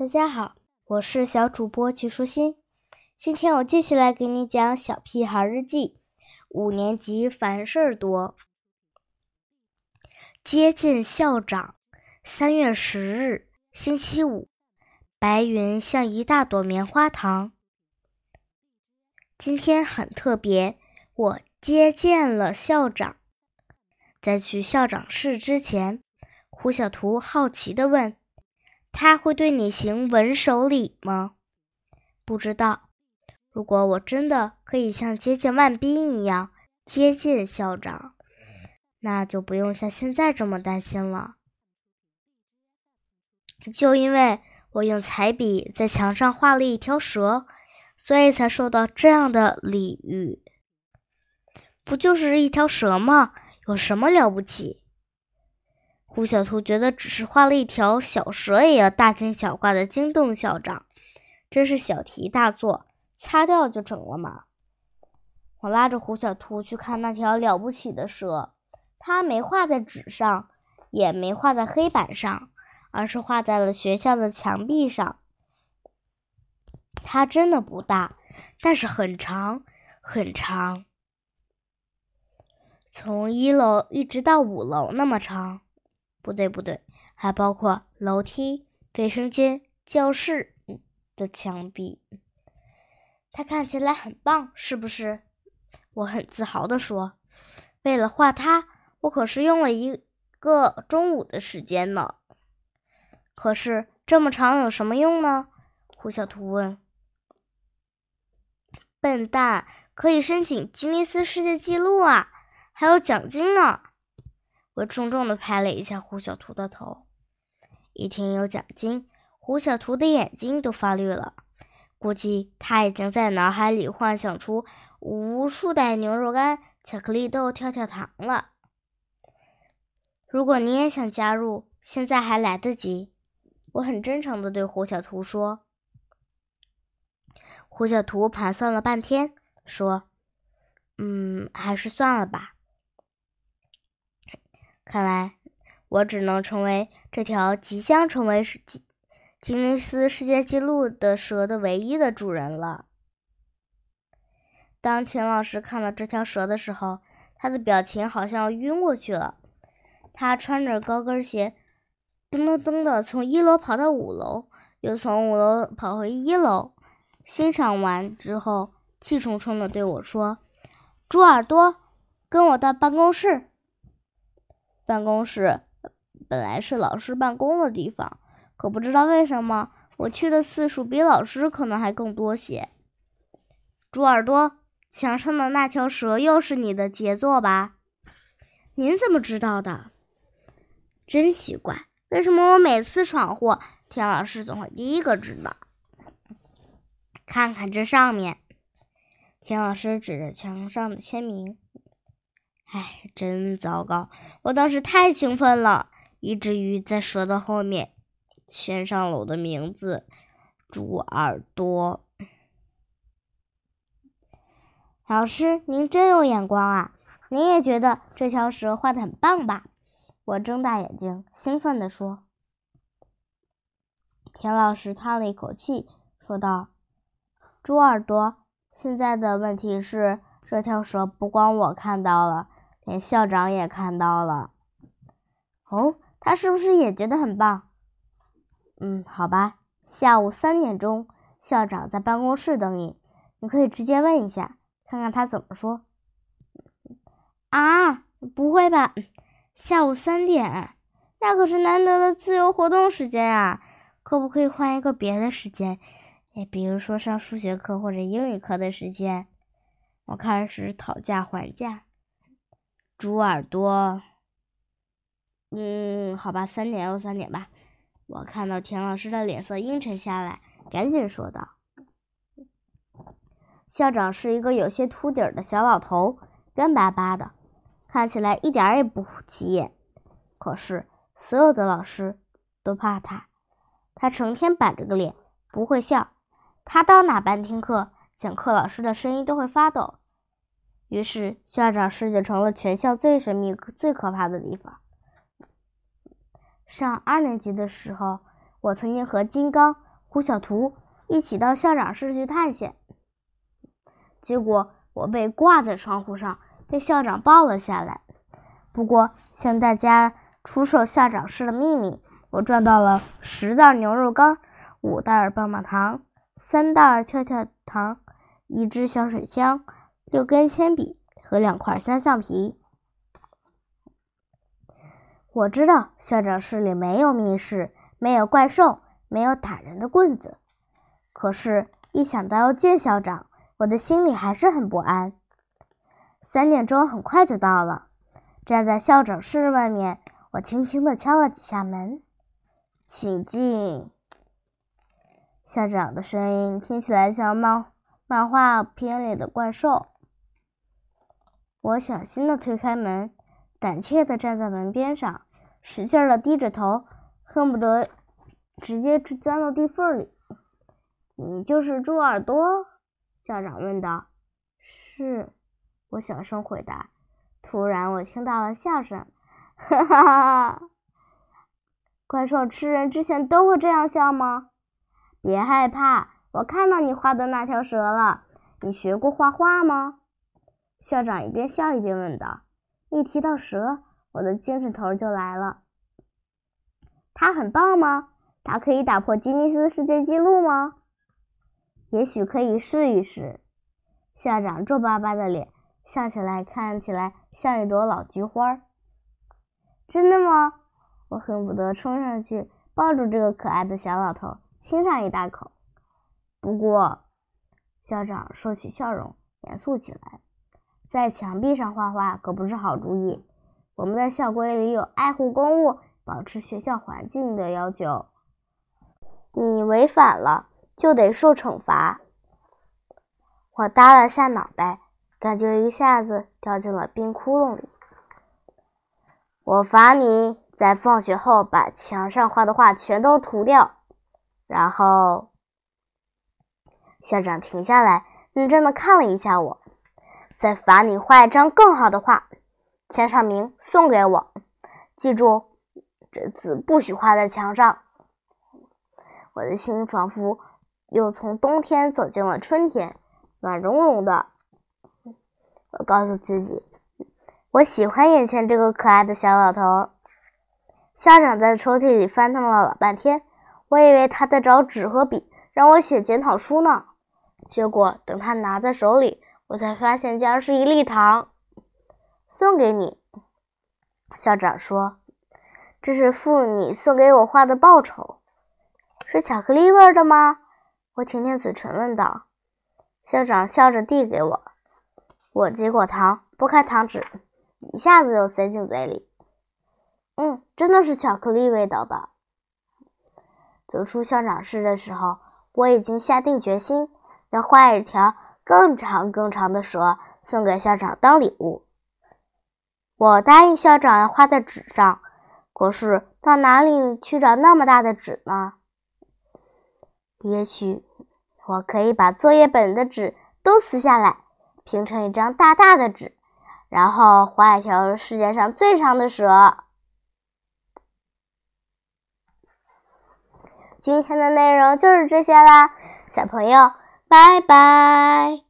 大家好，我是小主播齐舒心。今天我继续来给你讲《小屁孩日记》。五年级烦事儿多。接见校长。三月十日，星期五。白云像一大朵棉花糖。今天很特别，我接见了校长。在去校长室之前，胡小图好奇地问。他会对你行吻手礼吗？不知道。如果我真的可以像接近万斌一样接近校长，那就不用像现在这么担心了。就因为我用彩笔在墙上画了一条蛇，所以才受到这样的礼遇。不就是一条蛇吗？有什么了不起？胡小图觉得，只是画了一条小蛇，也要大惊小怪的惊动校长，真是小题大做，擦掉就成了嘛。我拉着胡小图去看那条了不起的蛇，它没画在纸上，也没画在黑板上，而是画在了学校的墙壁上。它真的不大，但是很长很长，从一楼一直到五楼那么长。不对，不对，还包括楼梯、卫生间、教室的墙壁。它看起来很棒，是不是？我很自豪地说：“为了画它，我可是用了一个中午的时间呢。”可是这么长有什么用呢？胡小图问。笨蛋，可以申请吉尼斯世界纪录啊，还有奖金呢。我重重的拍了一下胡小图的头，一听有奖金，胡小图的眼睛都发绿了。估计他已经在脑海里幻想出无数袋牛肉干、巧克力豆、跳跳糖了。如果你也想加入，现在还来得及。我很真诚的对胡小图说。胡小图盘算了半天，说：“嗯，还是算了吧。”看来，我只能成为这条即将成为吉吉尼斯世界纪录的蛇的唯一的主人了。当秦老师看到这条蛇的时候，他的表情好像要晕过去了。他穿着高跟鞋，噔噔噔的从一楼跑到五楼，又从五楼跑回一楼。欣赏完之后，气冲冲的对我说：“猪耳朵，跟我到办公室。”办公室本来是老师办公的地方，可不知道为什么我去的次数比老师可能还更多些。猪耳朵，墙上的那条蛇又是你的杰作吧？您怎么知道的？真奇怪，为什么我每次闯祸，田老师总会第一个知道？看看这上面，田老师指着墙上的签名。哎，真糟糕！我当时太兴奋了，以至于在蛇的后面签上了我的名字——猪耳朵。老师，您真有眼光啊！您也觉得这条蛇画的很棒吧？我睁大眼睛，兴奋地说。田老师叹了一口气，说道：“猪耳朵，现在的问题是，这条蛇不光我看到了。”连校长也看到了，哦，他是不是也觉得很棒？嗯，好吧，下午三点钟，校长在办公室等你，你可以直接问一下，看看他怎么说。啊，不会吧？下午三点，那可是难得的自由活动时间啊！可不可以换一个别的时间？哎，比如说上数学课或者英语课的时间？我开始讨价还价。猪耳朵，嗯，好吧，三点又三点吧。我看到田老师的脸色阴沉下来，赶紧说道：“校长是一个有些秃顶的小老头，干巴巴的，看起来一点也不起眼。可是所有的老师都怕他，他成天板着个脸，不会笑。他到哪班听课，讲课老师的声音都会发抖。”于是，校长室就成了全校最神秘、最可怕的地方。上二年级的时候，我曾经和金刚、胡小图一起到校长室去探险。结果我被挂在窗户上，被校长抱了下来。不过向大家出售校长室的秘密，我赚到了十袋牛肉干、五袋棒棒糖、三袋跳跳糖、一只小水枪、六根铅笔和两块香橡皮。我知道校长室里没有密室，没有怪兽，没有打人的棍子。可是，一想到要见校长，我的心里还是很不安。三点钟很快就到了，站在校长室外面，我轻轻地敲了几下门，“请进。”校长的声音听起来像漫漫画片里的怪兽。我小心地推开门。胆怯地站在门边上，使劲地低着头，恨不得直接钻到地缝里。你就是猪耳朵？校长问道。是，我小声回答。突然，我听到了笑声，哈哈哈！怪兽吃人之前都会这样笑吗？别害怕，我看到你画的那条蛇了。你学过画画吗？校长一边笑一边问道。一提到蛇，我的精神头就来了。它很棒吗？它可以打破吉尼斯世界纪录吗？也许可以试一试。校长皱巴巴的脸，笑起来看起来像一朵老菊花。真的吗？我恨不得冲上去抱住这个可爱的小老头，亲上一大口。不过，校长收起笑容，严肃起来。在墙壁上画画可不是好主意。我们的校规里有爱护公物、保持学校环境的要求。你违反了，就得受惩罚。我耷了下脑袋，感觉一下子掉进了冰窟窿里。我罚你在放学后把墙上画的画全都涂掉。然后，校长停下来，认真的看了一下我。再罚你画一张更好的画，签上名送给我。记住，这字不许画在墙上。我的心仿佛又从冬天走进了春天，暖融融的。我告诉自己，我喜欢眼前这个可爱的小老头。校长在抽屉里翻腾了老半天，我以为他在找纸和笔让我写检讨书呢。结果等他拿在手里。我才发现，竟然是一粒糖，送给你。校长说：“这是付你送给我画的报酬，是巧克力味的吗？”我舔舔嘴唇问道。校长笑着递给我，我接过糖，剥开糖纸，一下子就塞进嘴里。嗯，真的是巧克力味道的。走出校长室的时候，我已经下定决心要画一条。更长更长的蛇送给校长当礼物。我答应校长要画在纸上，可是到哪里去找那么大的纸呢？也许我可以把作业本的纸都撕下来，拼成一张大大的纸，然后画一条世界上最长的蛇。今天的内容就是这些啦，小朋友。拜拜。